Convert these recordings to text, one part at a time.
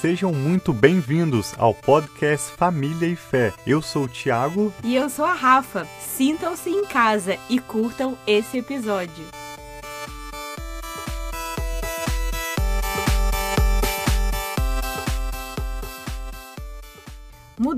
Sejam muito bem-vindos ao podcast Família e Fé. Eu sou o Tiago. E eu sou a Rafa. Sintam-se em casa e curtam esse episódio.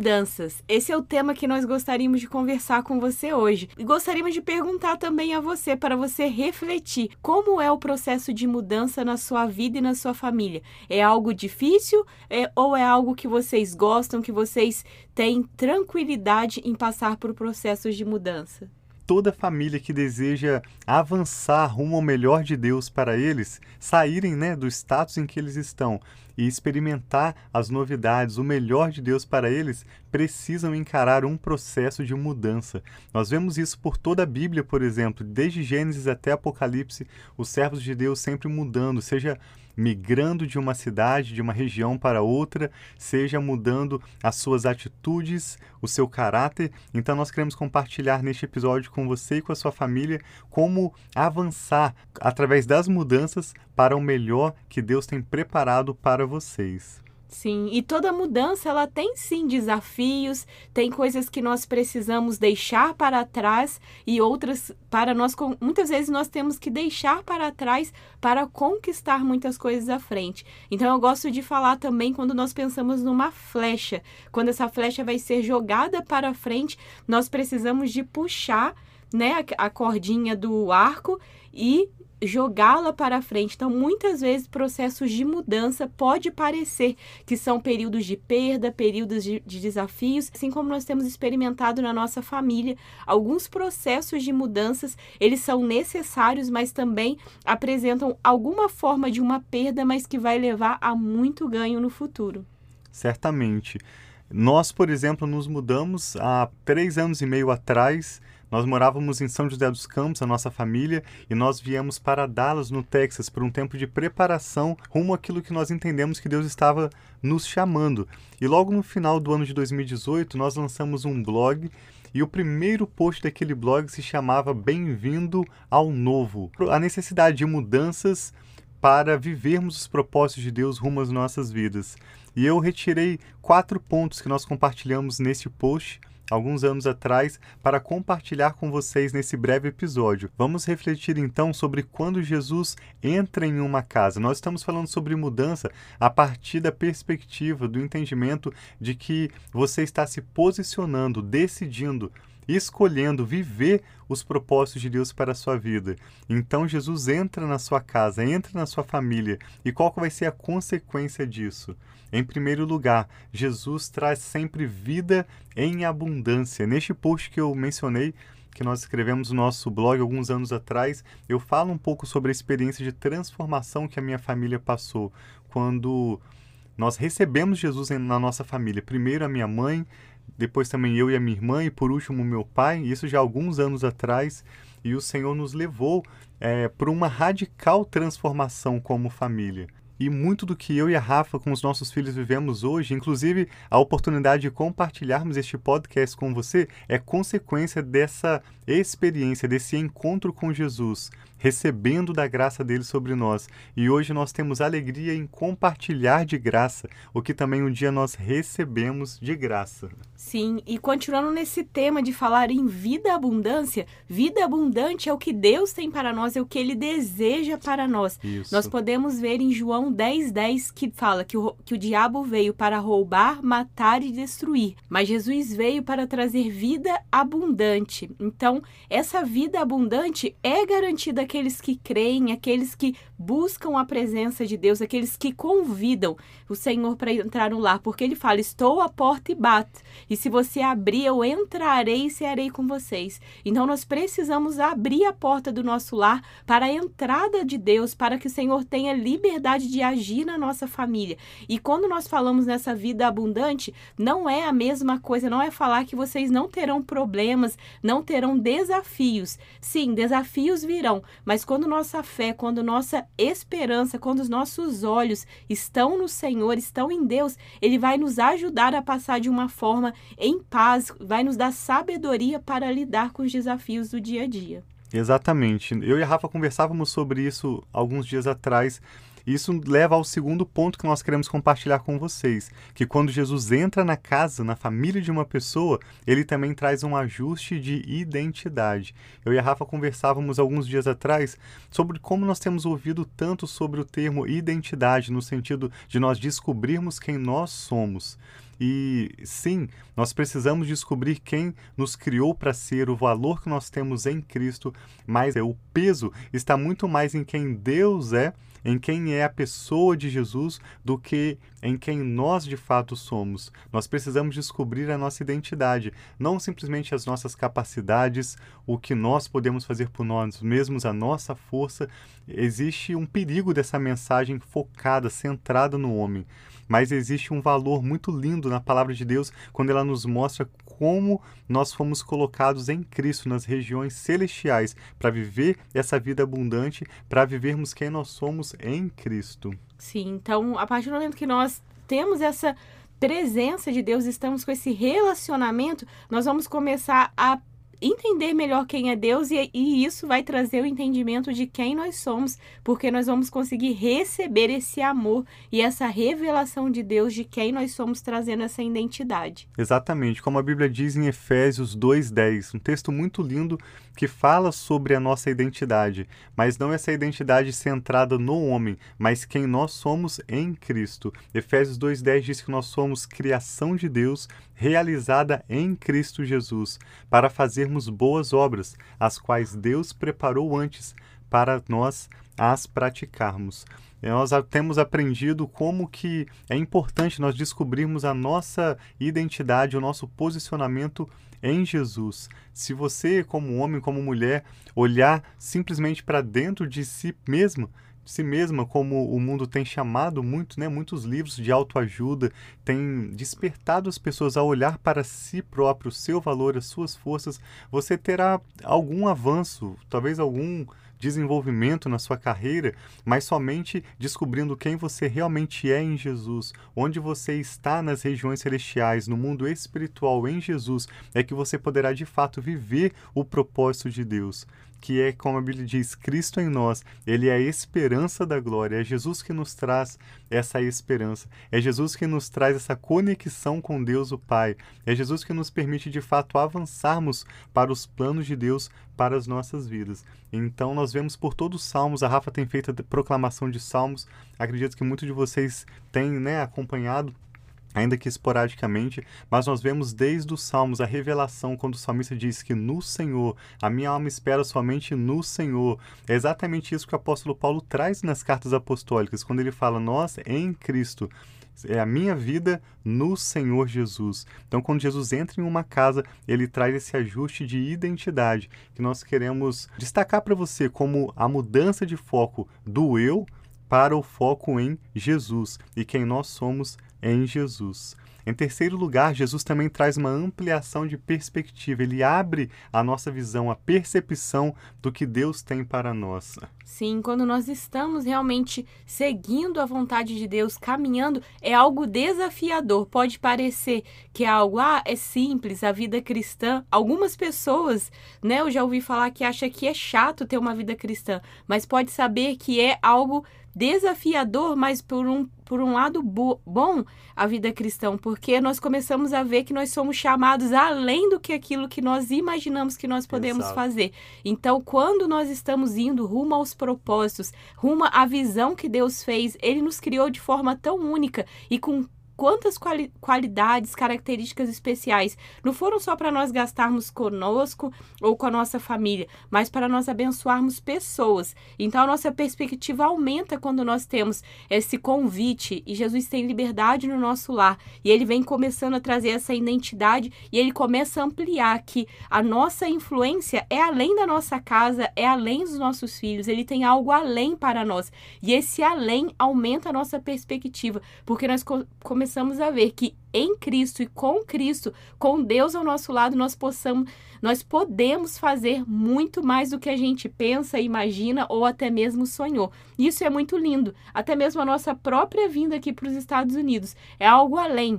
Mudanças. Esse é o tema que nós gostaríamos de conversar com você hoje. E gostaríamos de perguntar também a você, para você refletir, como é o processo de mudança na sua vida e na sua família? É algo difícil é, ou é algo que vocês gostam, que vocês têm tranquilidade em passar por processos de mudança? Toda família que deseja avançar rumo ao melhor de Deus para eles, saírem né, do status em que eles estão e experimentar as novidades, o melhor de Deus para eles, precisam encarar um processo de mudança. Nós vemos isso por toda a Bíblia, por exemplo, desde Gênesis até Apocalipse, os servos de Deus sempre mudando, seja migrando de uma cidade, de uma região para outra, seja mudando as suas atitudes, o seu caráter. Então, nós queremos compartilhar neste episódio com você e com a sua família como avançar através das mudanças para o melhor que Deus tem preparado para vocês. Sim, e toda mudança ela tem sim desafios, tem coisas que nós precisamos deixar para trás e outras para nós muitas vezes nós temos que deixar para trás para conquistar muitas coisas à frente. Então eu gosto de falar também quando nós pensamos numa flecha, quando essa flecha vai ser jogada para frente, nós precisamos de puxar né, a cordinha do arco e jogá-la para frente. Então, muitas vezes, processos de mudança pode parecer que são períodos de perda, períodos de, de, desafios, assim como nós temos experimentado na nossa família. Alguns processos de mudanças, eles são necessários, mas também apresentam alguma forma de uma perda, mas que vai levar a muito ganho no futuro. Certamente. Nós, por exemplo, nos mudamos há três anos e meio atrás nós morávamos em São José dos Campos, a nossa família, e nós viemos para Dallas, no Texas, por um tempo de preparação rumo àquilo que nós entendemos que Deus estava nos chamando. E logo no final do ano de 2018, nós lançamos um blog e o primeiro post daquele blog se chamava Bem-vindo ao Novo. A necessidade de mudanças para vivermos os propósitos de Deus rumo às nossas vidas. E eu retirei quatro pontos que nós compartilhamos neste post alguns anos atrás para compartilhar com vocês nesse breve episódio. Vamos refletir então sobre quando Jesus entra em uma casa. Nós estamos falando sobre mudança a partir da perspectiva, do entendimento de que você está se posicionando, decidindo escolhendo viver os propósitos de Deus para a sua vida. Então Jesus entra na sua casa, entra na sua família. E qual vai ser a consequência disso? Em primeiro lugar, Jesus traz sempre vida em abundância. Neste post que eu mencionei, que nós escrevemos no nosso blog alguns anos atrás, eu falo um pouco sobre a experiência de transformação que a minha família passou quando nós recebemos Jesus na nossa família. Primeiro a minha mãe, depois também eu e a minha irmã, e por último meu pai, isso já alguns anos atrás, e o Senhor nos levou é, para uma radical transformação como família. E muito do que eu e a Rafa com os nossos filhos vivemos hoje, inclusive a oportunidade de compartilharmos este podcast com você, é consequência dessa experiência, desse encontro com Jesus, recebendo da graça dele sobre nós. E hoje nós temos alegria em compartilhar de graça o que também um dia nós recebemos de graça. Sim, e continuando nesse tema de falar em vida abundância, vida abundante é o que Deus tem para nós, é o que ele deseja para nós. Isso. Nós podemos ver em João 10:10 10, que fala que o, que o diabo veio para roubar, matar e destruir, mas Jesus veio para trazer vida abundante. Então, essa vida abundante é garantida àqueles que creem, àqueles que buscam a presença de Deus, aqueles que convidam o Senhor para entrar no lar, porque ele fala: Estou à porta e bato, e se você abrir, eu entrarei e cearei com vocês. Então nós precisamos abrir a porta do nosso lar para a entrada de Deus, para que o Senhor tenha liberdade de agir na nossa família. E quando nós falamos nessa vida abundante, não é a mesma coisa, não é falar que vocês não terão problemas, não terão desafios. Sim, desafios virão, mas quando nossa fé, quando nossa esperança, quando os nossos olhos estão no Senhor, estão em Deus, Ele vai nos ajudar a passar de uma forma em paz, vai nos dar sabedoria para lidar com os desafios do dia a dia. Exatamente. Eu e a Rafa conversávamos sobre isso alguns dias atrás Isso leva ao segundo ponto que nós queremos compartilhar com vocês, que quando Jesus entra na casa, na família de uma pessoa, ele também traz um ajuste de identidade. Eu e a Rafa conversávamos alguns dias atrás sobre como nós temos ouvido tanto sobre o termo identidade, no sentido de nós descobrirmos quem nós somos. E sim, nós precisamos descobrir quem nos criou para ser, o valor que nós temos em Cristo, mas é, o peso está muito mais em quem Deus é em quem é a pessoa de Jesus do que em quem nós de fato somos. Nós precisamos descobrir a nossa identidade, não simplesmente as nossas capacidades, o que nós podemos fazer por nós mesmos, a nossa força. Existe um perigo dessa mensagem focada, centrada no homem. Mas existe um valor muito lindo na palavra de Deus quando ela nos mostra como nós fomos colocados em Cristo nas regiões celestiais para viver essa vida abundante, para vivermos quem nós somos em Cristo. Sim, então a partir do momento que nós temos essa presença de Deus, estamos com esse relacionamento, nós vamos começar a entender melhor quem é Deus e, e, isso vai trazer o entendimento de quem nós somos, porque nós vamos conseguir receber esse amor e essa revelação de Deus de quem nós somos, trazendo essa identidade. Exatamente, como a Bíblia diz em Efésios 2:10, um texto muito lindo que fala sobre a nossa identidade, mas não essa identidade centrada no homem, mas quem nós somos em Cristo. Efésios 2:10 diz que nós somos criação de Deus, realizada em Cristo Jesus, para fazermos boas obras, as quais Deus preparou antes para nós as praticarmos. Nós temos aprendido como que é importante nós descobrirmos a nossa identidade, o nosso posicionamento em Jesus. Se você, como homem, como mulher, olhar simplesmente para dentro de si mesmo, si mesma, como o mundo tem chamado muito, né, muitos livros de autoajuda têm despertado as pessoas a olhar para si próprio, o seu valor, as suas forças, você terá algum avanço, talvez algum desenvolvimento na sua carreira, mas somente descobrindo quem você realmente é em Jesus, onde você está nas regiões celestiais, no mundo espiritual em Jesus, é que você poderá de fato viver o propósito de Deus que é, como a Bíblia diz, Cristo em nós. Ele é a esperança da glória. É Jesus que nos traz essa esperança. É Jesus que nos traz essa conexão com Deus o Pai. É Jesus que nos permite, de fato, avançarmos para os planos de Deus para as nossas vidas. Então, nós vemos por todos os salmos, a Rafa tem feito a proclamação de salmos. Acredito que muitos de vocês têm né, acompanhado ainda que esporadicamente, mas nós vemos desde os Salmos a revelação quando o salmista diz que no Senhor, a minha alma espera somente no Senhor. É exatamente isso que o apóstolo Paulo traz nas cartas apostólicas, quando ele fala, nós em Cristo. É a minha vida no Senhor Jesus. Então, quando Jesus entra em uma casa, ele traz esse ajuste de identidade que nós queremos destacar para você como a mudança de foco do eu para o foco em Jesus e quem nós somos em Jesus. Em terceiro lugar, Jesus também traz uma ampliação de perspectiva. Ele abre a nossa visão, a percepção do que Deus tem para nós. Sim, quando nós estamos realmente seguindo a vontade de Deus, caminhando, é algo desafiador. Pode parecer que é algo, ah, é simples, a vida cristã. Algumas pessoas, né, eu já ouvi falar que acha que é chato ter uma vida cristã, mas pode saber que é algo desafiador, mas por um, por um lado bom a vida cristã, porque nós começamos a ver que nós somos chamados além do que aquilo que nós imaginamos que nós podemos Exato. fazer. Então, quando nós estamos indo rumo aos propósitos, rumo à visão que Deus fez, ele nos criou de forma tão única e com quantas quali qualidades, características especiais não foram só para nós gastarmos conosco ou com a nossa família, mas para nós abençoarmos pessoas. Então a nossa perspectiva aumenta quando nós temos esse convite e Jesus tem liberdade no nosso lar e ele vem começando a trazer essa identidade e ele começa a ampliar que a nossa influência é além da nossa casa, é além dos nossos filhos, ele tem algo além para nós. E esse além aumenta a nossa perspectiva, porque nós começamos começamos a ver que em Cristo e com Cristo, com Deus ao nosso lado, nós possamos, nós podemos fazer muito mais do que a gente pensa, imagina ou até mesmo sonhou. Isso é muito lindo. Até mesmo a nossa própria vinda aqui para os Estados Unidos é algo além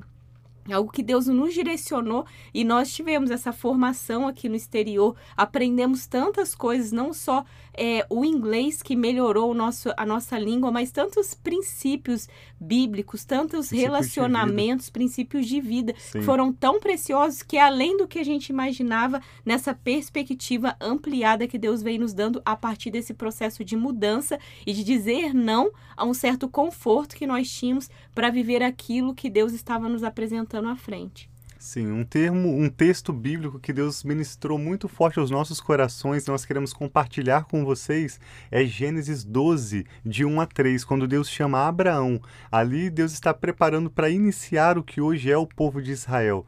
algo que Deus nos direcionou e nós tivemos essa formação aqui no exterior, aprendemos tantas coisas, não só é, o inglês que melhorou o nosso, a nossa língua, mas tantos princípios bíblicos, tantos princípios relacionamentos, de princípios de vida, Sim. foram tão preciosos que além do que a gente imaginava nessa perspectiva ampliada que Deus vem nos dando a partir desse processo de mudança e de dizer não a um certo conforto que nós tínhamos para viver aquilo que Deus estava nos apresentando à frente. Sim, um termo, um texto bíblico que Deus ministrou muito forte aos nossos corações, nós queremos compartilhar com vocês, é Gênesis 12, de 1 a 3, quando Deus chama Abraão. Ali Deus está preparando para iniciar o que hoje é o povo de Israel.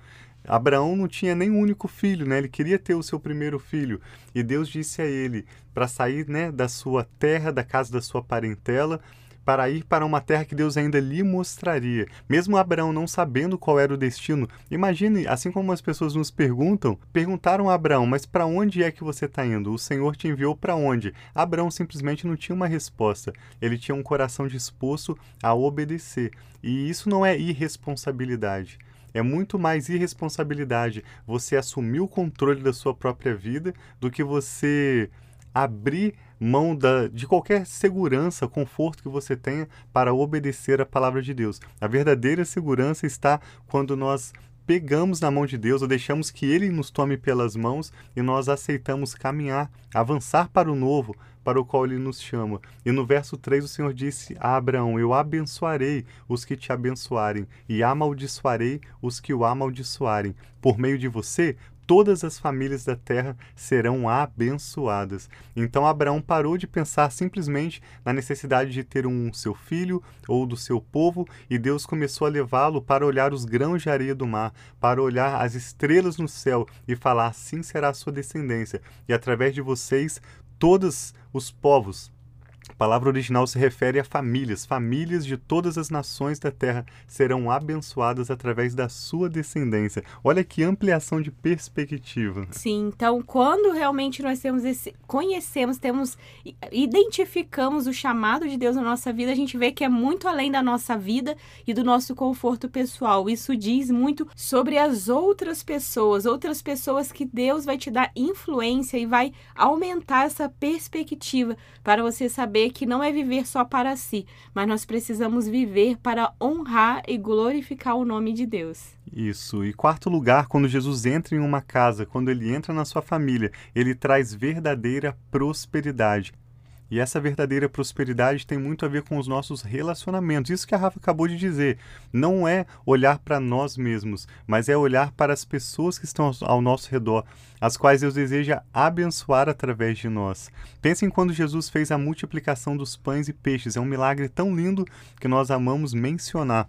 Abraão não tinha nem um único filho, né? Ele queria ter o seu primeiro filho. E Deus disse a ele para sair, né, da sua terra, da casa da sua parentela, para ir para uma terra que Deus ainda lhe mostraria. Mesmo Abraão não sabendo qual era o destino, imagine, assim como as pessoas nos perguntam, perguntaram a Abraão, mas para onde é que você está indo? O Senhor te enviou para onde? Abraão simplesmente não tinha uma resposta. Ele tinha um coração disposto a obedecer. E isso não é irresponsabilidade. É muito mais irresponsabilidade você assumir o controle da sua própria vida do que você abrir mão da, de qualquer segurança, conforto que você tenha para obedecer a palavra de Deus. A verdadeira segurança está quando nós pegamos na mão de Deus ou deixamos que Ele nos tome pelas mãos e nós aceitamos caminhar, avançar para o novo, para o qual Ele nos chama. E no verso 3 o Senhor disse a Abraão: Eu abençoarei os que te abençoarem, e amaldiçoarei os que o amaldiçoarem. Por meio de você, todas as famílias da terra serão abençoadas. Então Abraão parou de pensar simplesmente na necessidade de ter um seu filho ou do seu povo e Deus começou a levá-lo para olhar os grãos de areia do mar, para olhar as estrelas no céu e falar: assim será a sua descendência, e através de vocês todos os povos palavra original se refere a famílias. Famílias de todas as nações da terra serão abençoadas através da sua descendência. Olha que ampliação de perspectiva. Sim, então quando realmente nós temos esse conhecemos, temos identificamos o chamado de Deus na nossa vida, a gente vê que é muito além da nossa vida e do nosso conforto pessoal. Isso diz muito sobre as outras pessoas, outras pessoas que Deus vai te dar influência e vai aumentar essa perspectiva para você saber que não é viver só para si, mas nós precisamos viver para honrar e glorificar o nome de Deus. Isso. E quarto lugar, quando Jesus entra em uma casa, quando ele entra na sua família, ele traz verdadeira prosperidade. E essa verdadeira prosperidade tem muito a ver com os nossos relacionamentos. Isso que a Rafa acabou de dizer. Não é olhar para nós mesmos, mas é olhar para as pessoas que estão ao nosso redor, as quais Deus deseja abençoar através de nós. Pensem quando Jesus fez a multiplicação dos pães e peixes. É um milagre tão lindo que nós amamos mencionar.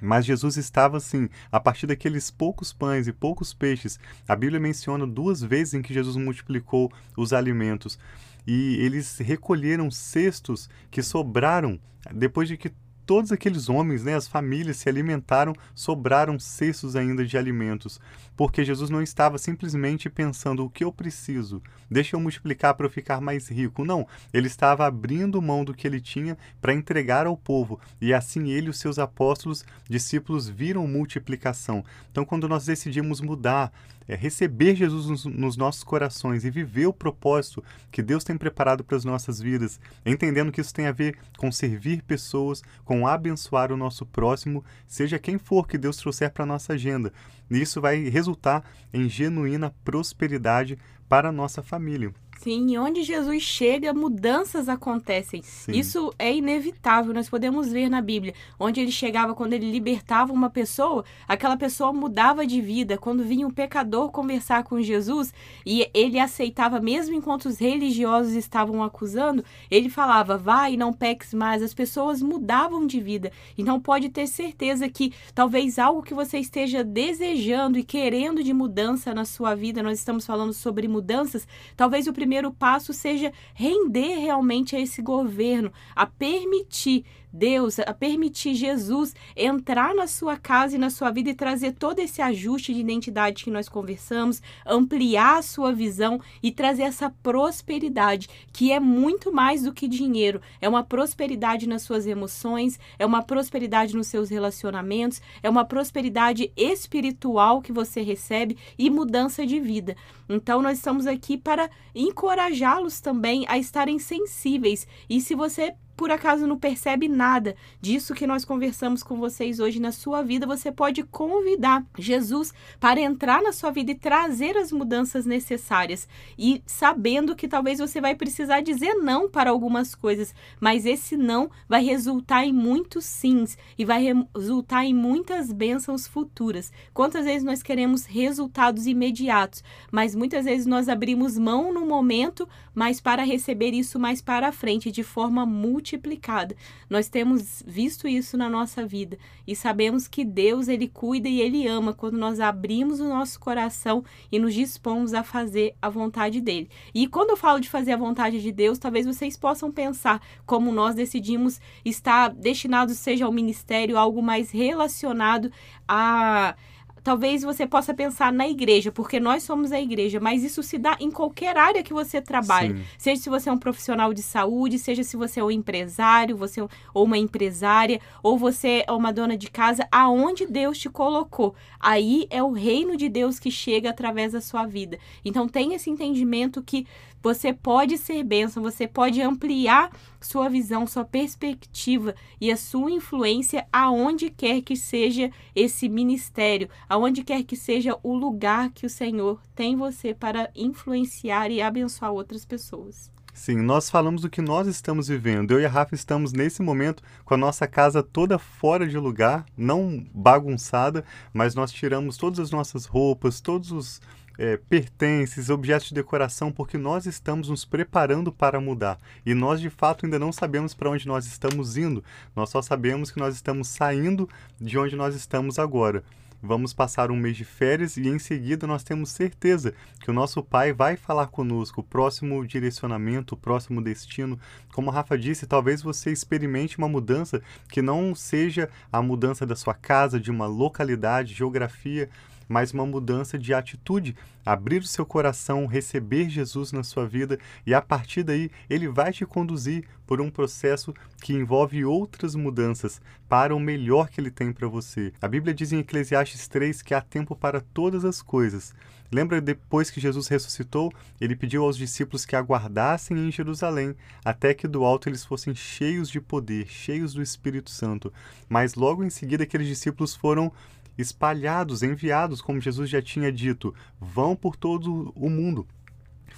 Mas Jesus estava assim, a partir daqueles poucos pães e poucos peixes. A Bíblia menciona duas vezes em que Jesus multiplicou os alimentos e eles recolheram cestos que sobraram depois de que todos aqueles homens, né, as famílias se alimentaram, sobraram cestos ainda de alimentos, porque Jesus não estava simplesmente pensando o que eu preciso, deixa eu multiplicar para eu ficar mais rico. Não, ele estava abrindo mão do que ele tinha para entregar ao povo, e assim ele e os seus apóstolos, discípulos, viram multiplicação. Então, quando nós decidimos mudar é receber Jesus nos, nos, nossos corações e viver o propósito que Deus tem preparado para as nossas vidas, entendendo que isso tem a ver com servir pessoas, com abençoar o nosso próximo, seja quem for que Deus trouxer para a nossa agenda. E isso vai resultar em genuína prosperidade para a nossa família. Sim, onde Jesus chega, mudanças acontecem. Sim. Isso é inevitável, nós podemos ver na Bíblia. Onde ele chegava, quando ele libertava uma pessoa, aquela pessoa mudava de vida. Quando vinha um pecador conversar com Jesus e ele aceitava, mesmo enquanto os religiosos estavam acusando, ele falava: vai, não peques mais. As pessoas mudavam de vida. Então pode ter certeza que talvez algo que você esteja desejando e querendo de mudança na sua vida, nós estamos falando sobre mudanças, talvez o primeiro passo seja render realmente a esse governo, a permitir Deus, a permitir Jesus entrar na sua casa e na sua vida e trazer todo esse ajuste de identidade que nós conversamos, ampliar a sua visão e trazer essa prosperidade, que é muito mais do que dinheiro, é uma prosperidade nas suas emoções, é uma prosperidade nos seus relacionamentos, é uma prosperidade espiritual que você recebe e mudança de vida. Então nós estamos aqui para encorajá-los também a estarem sensíveis. E se você por acaso não percebe nada disso que nós conversamos com vocês hoje na sua vida, você pode convidar Jesus para entrar na sua vida e trazer as mudanças necessárias. E sabendo que talvez você vai precisar dizer não para algumas coisas, mas esse não vai resultar em muitos sims e vai resultar em muitas bênçãos futuras. Quantas vezes nós queremos resultados imediatos, mas muitas vezes nós abrimos mão no momento, mas para receber isso mais para frente de forma múltipla multiplicada. Nós temos visto isso na nossa vida e sabemos que Deus ele cuida e ele ama quando nós abrimos o nosso coração e nos dispomos a fazer a vontade dele. E quando eu falo de fazer a vontade de Deus, talvez vocês possam pensar como nós decidimos estar destinados seja ao ministério, algo mais relacionado a talvez você possa pensar na igreja, porque nós somos a igreja, mas isso se dá em qualquer área que você trabalhe. Sim. Seja se você é um profissional de saúde, seja se você é um empresário, você é ou uma empresária, ou você é uma dona de casa, aonde Deus te colocou. Aí é o reino de Deus que chega através da sua vida. Então tenha esse entendimento que você pode ser bênção, você pode ampliar sua visão, sua perspectiva e a sua influência aonde quer que seja esse ministério, aonde quer que seja o lugar que o Senhor tem você para influenciar e abençoar outras pessoas. Sim, nós falamos do que nós estamos vivendo. Eu e a Rafa estamos nesse momento com a nossa casa toda fora de lugar, não bagunçada, mas nós tiramos todas as nossas roupas, todos os é, pertences, objetos de decoração, porque nós estamos nos preparando para mudar. E nós, de fato, ainda não sabemos para onde nós estamos indo, nós só sabemos que nós estamos saindo de onde nós estamos agora. Vamos passar um mês de férias e em seguida nós temos certeza que o nosso Pai vai falar conosco o próximo direcionamento, o próximo destino. Como a Rafa disse, talvez você experimente uma mudança que não seja a mudança da sua casa, de uma localidade, geografia, mas uma mudança de atitude, abrir o seu coração, receber Jesus na sua vida e a partir daí ele vai te conduzir por um processo que envolve outras mudanças para o melhor que ele tem para você. A Bíblia diz em Eclesiastes 3 que há tempo para todas as coisas. Lembra depois que Jesus ressuscitou, ele pediu aos discípulos que aguardassem em Jerusalém até que do alto eles fossem cheios de poder, cheios do Espírito Santo. Mas logo em seguida aqueles discípulos foram espalhados, enviados, como Jesus já tinha dito, vão por todo o mundo.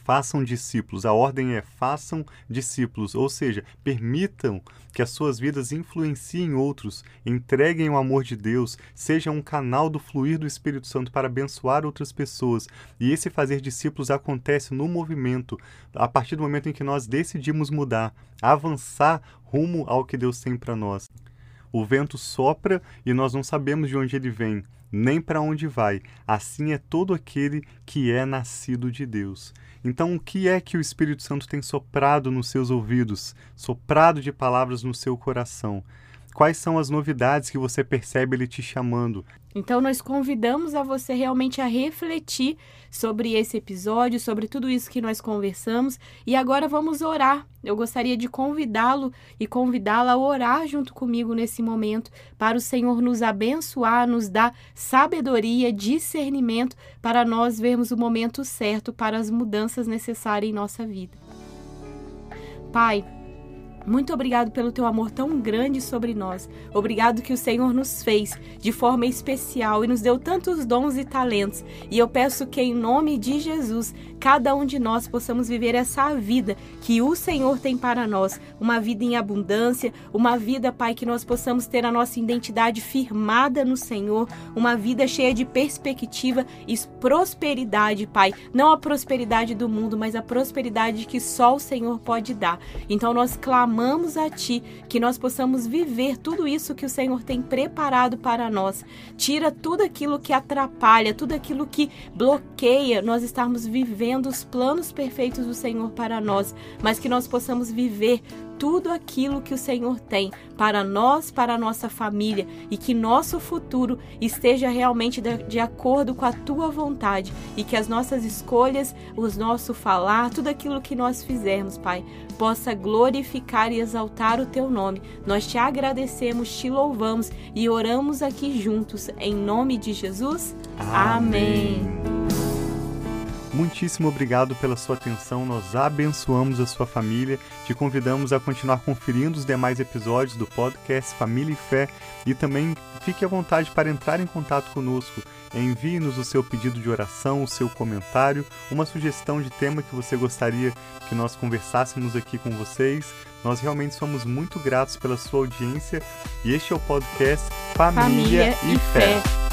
Façam discípulos. A ordem é façam discípulos, ou seja, permitam que as suas vidas influenciem outros, entreguem o amor de Deus, sejam um canal do fluir do Espírito Santo para abençoar outras pessoas. E esse fazer discípulos acontece no movimento, a partir do momento em que nós decidimos mudar, avançar rumo ao que Deus tem para nós. O vento sopra e nós não sabemos de onde ele vem, nem para onde vai. Assim é todo aquele que é nascido de Deus. Então, o que é que o Espírito Santo tem soprado nos seus ouvidos, soprado de palavras no seu coração? Quais são as novidades que você percebe ele te chamando? Então nós convidamos a você realmente a refletir sobre esse episódio, sobre tudo isso que nós conversamos e agora vamos orar. Eu gostaria de convidá-lo e convidá-la a orar junto comigo nesse momento para o Senhor nos abençoar, nos dar sabedoria, discernimento para nós vermos o momento certo para as mudanças necessárias em nossa vida. Pai, muito obrigado pelo teu amor tão grande sobre nós. Obrigado que o Senhor nos fez de forma especial e nos deu tantos dons e talentos. E eu peço que, em nome de Jesus, cada um de nós possamos viver essa vida que o Senhor tem para nós. Uma vida em abundância, uma vida, Pai, que nós possamos ter a nossa identidade firmada no Senhor, uma vida cheia de perspectiva e prosperidade, Pai. Não a prosperidade do mundo, mas a prosperidade que só o Senhor pode dar. Então nós clamamos a Ti que nós possamos viver tudo isso que o Senhor tem preparado para nós. Tira tudo aquilo que atrapalha, tudo aquilo que bloqueia nós estarmos vivendo os planos perfeitos do Senhor para nós, mas que nós possamos viver tudo aquilo que o Senhor tem para nós, para a nossa família e que nosso futuro esteja realmente de, de acordo com a tua vontade e que as nossas escolhas, os nosso falar, tudo aquilo que nós fizermos, Pai, possa glorificar e exaltar o teu nome. Nós te agradecemos, te louvamos e oramos aqui juntos em nome de Jesus. Amém. Amém. Muitíssimo obrigado pela sua atenção. Nós abençoamos a sua família. Te convidamos a continuar conferindo os demais episódios do podcast Família e Fé e também fique à vontade para entrar em contato conosco. Envie-nos o seu pedido de oração, o seu comentário, uma sugestão de tema que você gostaria que nós conversássemos aqui com vocês. Nós realmente somos muito gratos pela sua audiência e este é o podcast Família, Família e, Fé. Fé.